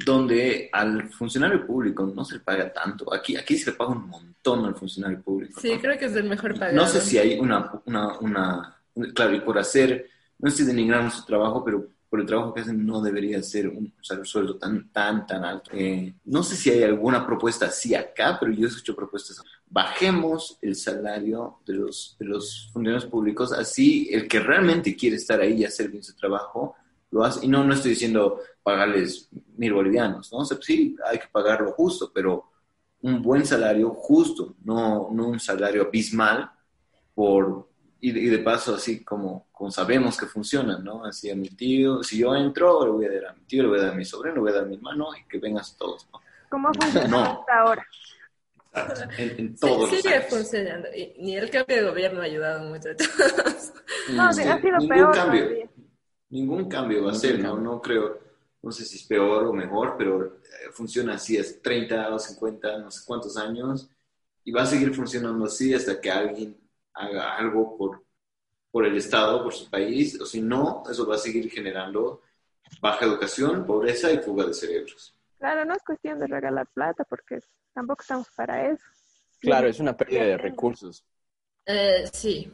donde al funcionario público no se le paga tanto. Aquí, aquí se le paga un montón al funcionario público. Sí, creo que es el mejor pagado. No sé si hay una, una, una, claro, y por hacer, no estoy denigrando su trabajo, pero por el trabajo que hacen no debería ser un sueldo tan, tan, tan alto. Eh, no sé si hay alguna propuesta así acá, pero yo he escuchado propuestas. Bajemos el salario de los, de los funcionarios públicos, así el que realmente quiere estar ahí y hacer bien su trabajo, lo hace. Y no, no estoy diciendo pagarles mil bolivianos, ¿no? O sea, sí, hay que pagarlo justo, pero un buen salario justo, no, no un salario abismal por, y de, y de paso así como, como sabemos que funciona, ¿no? Así a mi tío, si yo entro, le voy a dar a mi tío, le voy a dar a mi sobrino, le voy a dar a mi hermano y que vengan todos, ¿no? ¿Cómo funciona No. hasta ahora? En, en Sí, todos los sigue años. funcionando. Y ni el cambio de gobierno ha ayudado mucho a todos. No, Sí, ha sido ningún peor cambio. Ningún cambio va a ser, ¿no? No creo, no sé si es peor o mejor, pero eh, funciona así, es 30 o 50, no sé cuántos años, y va a seguir funcionando así hasta que alguien haga algo por, por el Estado, por su país, o si no, eso va a seguir generando baja educación, pobreza y fuga de cerebros. Claro, no es cuestión de regalar plata porque tampoco estamos para eso. Claro, es una pérdida de recursos. Eh, sí.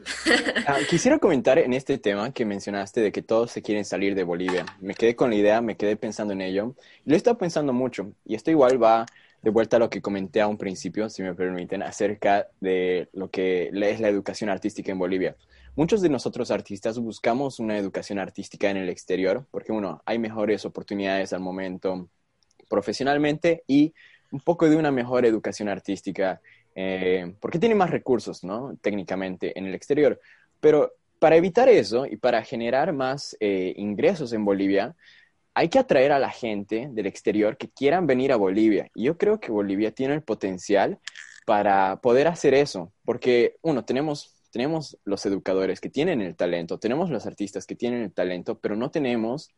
Ah, quisiera comentar en este tema que mencionaste de que todos se quieren salir de Bolivia. Me quedé con la idea, me quedé pensando en ello. Lo he estado pensando mucho y esto igual va de vuelta a lo que comenté a un principio, si me permiten, acerca de lo que es la educación artística en Bolivia. Muchos de nosotros artistas buscamos una educación artística en el exterior porque, uno, hay mejores oportunidades al momento profesionalmente y un poco de una mejor educación artística eh, porque tiene más recursos, ¿no? Técnicamente en el exterior. Pero para evitar eso y para generar más eh, ingresos en Bolivia, hay que atraer a la gente del exterior que quieran venir a Bolivia. Y yo creo que Bolivia tiene el potencial para poder hacer eso, porque uno, tenemos, tenemos los educadores que tienen el talento, tenemos los artistas que tienen el talento, pero no tenemos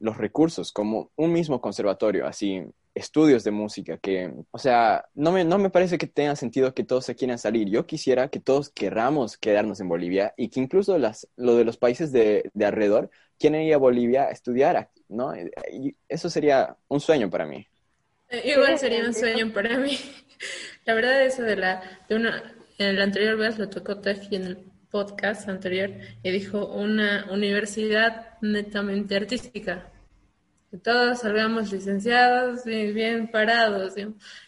los recursos como un mismo conservatorio, así estudios de música que, o sea, no me, no me parece que tenga sentido que todos se quieran salir. Yo quisiera que todos querramos quedarnos en Bolivia y que incluso las, lo de los países de, de alrededor quieren ir a Bolivia a estudiar, ¿no? Y eso sería un sueño para mí. Eh, Igual sería un sueño para mí. La verdad, eso de la. De una, en el anterior vez lo tocó Tefi en el podcast anterior y dijo una universidad netamente artística. Que todos salgamos licenciados y bien parados. ¿sí?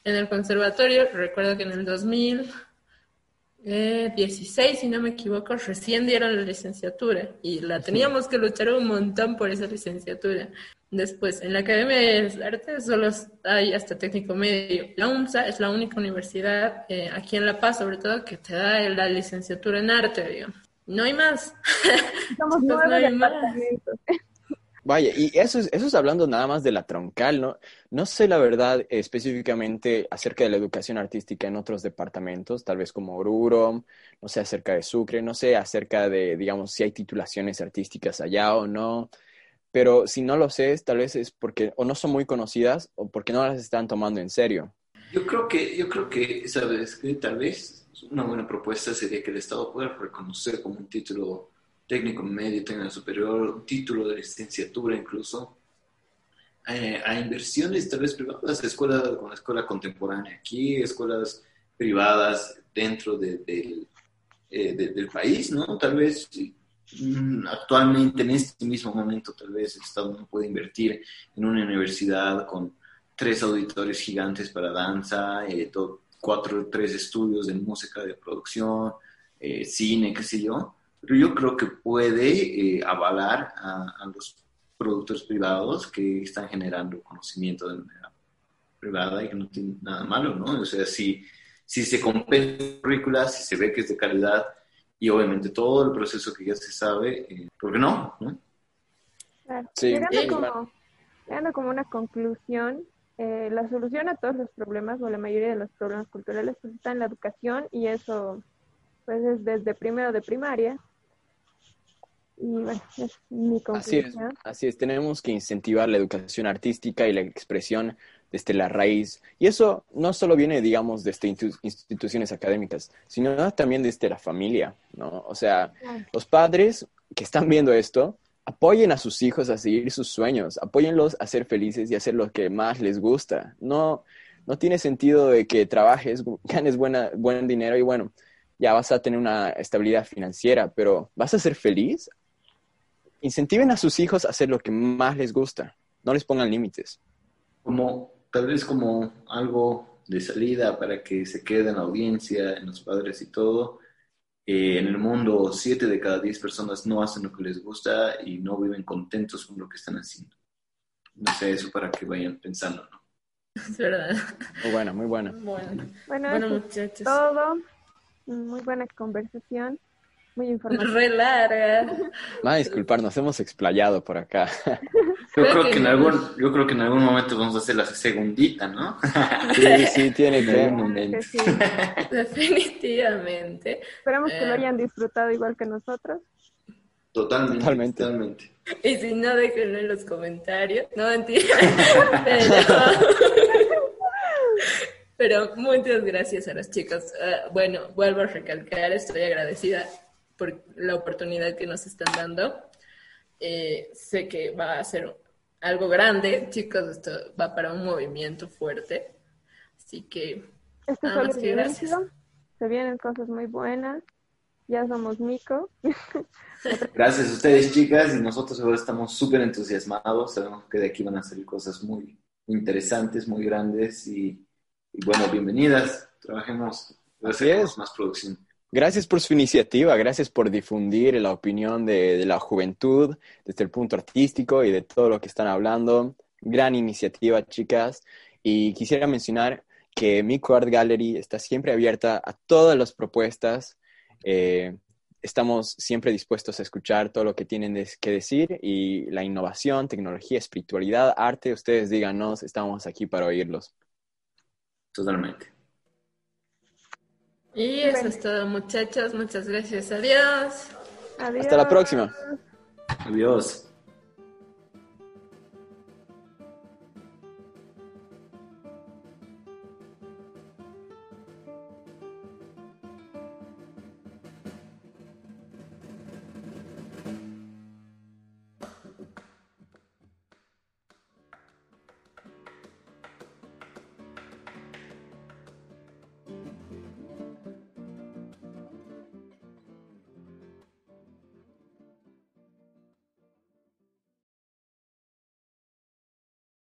En el conservatorio, recuerdo que en el 2016, si no me equivoco, recién dieron la licenciatura y la teníamos que luchar un montón por esa licenciatura. Después, en la Academia de Artes solo hay hasta técnico medio. La UMSA es la única universidad eh, aquí en La Paz, sobre todo, que te da la licenciatura en arte, digamos. No hay más. Somos Pues no hay más. Vaya, y eso es, eso es hablando nada más de la troncal, ¿no? No sé la verdad eh, específicamente acerca de la educación artística en otros departamentos, tal vez como Oruro, no sé acerca de Sucre, no sé acerca de, digamos, si hay titulaciones artísticas allá o no, pero si no lo sé, tal vez es porque o no son muy conocidas o porque no las están tomando en serio. Yo creo que, yo creo que, sabes, que tal vez una buena propuesta sería que el Estado pueda reconocer como un título técnico medio, técnico superior, un título de licenciatura incluso, eh, a inversiones tal vez privadas, escuelas con la escuela contemporánea aquí, escuelas privadas dentro de, del- eh, país, ¿no? Tal vez actualmente, en este mismo momento, tal vez el Estado no puede invertir en una universidad con tres auditorios gigantes para danza, eh, cuatro, tres estudios de música, de producción, eh, cine, qué sé yo, pero yo creo que puede eh, avalar a, a, los productores privados que están generando conocimiento de manera privada y que no tiene nada malo, ¿no? O sea, si si se compensa currícula, si se ve que es de calidad y obviamente todo el proceso que ya se sabe, eh, ¿por qué no? ¿no? Claro. Llegando, como, llegando como una conclusión, eh, la solución a todos los problemas o la mayoría de los problemas culturales pues está en la educación y eso pues es desde primero de primaria. Y bueno, es mi conclusión. Así es, así es, tenemos que incentivar la educación artística y la expresión desde la raíz. Y eso no solo viene, digamos, desde instituciones académicas, sino también desde la familia, ¿no? O sea, los padres que están viendo esto, apoyen a sus hijos a seguir sus sueños, apóyenlos a ser felices y a hacer lo que más les gusta. No, no tiene sentido de que trabajes, ganes buena, buen dinero y bueno, ya vas a tener una estabilidad financiera, pero ¿vas a ser feliz? Incentiven a sus hijos a hacer lo que más les gusta, no les pongan límites. Como tal vez como algo de salida para que se quede en la audiencia, en los padres y todo. Eh, en el mundo, siete de cada diez personas no hacen lo que les gusta y no viven contentos con lo que están haciendo. No sé, eso para que vayan pensando, ¿no? Es verdad. Muy buena, muy buena. Bueno, bueno, muchachos. Todo. Muy buena conversación muy informativa. Re larga. Va a disculpar, nos hemos explayado por acá. Yo creo, que en algún, yo creo que en algún momento vamos a hacer la segundita, ¿no? Sí, sí, tiene que un momento. Definitivamente. Esperamos que lo eh. hayan disfrutado igual que nosotros. Totalmente, totalmente. Y si no, déjenlo en los comentarios. No, mentira. Pero... muchas gracias a las chicas. Ah, bueno, vuelvo a recalcar, estoy agradecida por la oportunidad que nos están dando. Eh, sé que va a ser algo grande, chicos, esto va para un movimiento fuerte. Así que, esto nada más que gracias. Se vienen cosas muy buenas. Ya somos Mico. gracias a ustedes, chicas, y nosotros ahora estamos súper entusiasmados. Sabemos que de aquí van a salir cosas muy interesantes, muy grandes. Y, bueno, bienvenidas. Trabajemos. Es. Más producción. Gracias por su iniciativa, gracias por difundir la opinión de, la juventud desde el punto artístico y de todo lo que están hablando. Gran iniciativa, chicas. Y quisiera mencionar que Mico Art Gallery está siempre abierta a todas las propuestas. Eh, estamos siempre dispuestos a escuchar todo lo que tienen que decir y la innovación, tecnología, espiritualidad, arte, ustedes díganos, estamos aquí para oírlos. Totalmente. Y eso es todo, muchachos. Muchas gracias. Adiós. Adiós. Hasta la próxima. Adiós.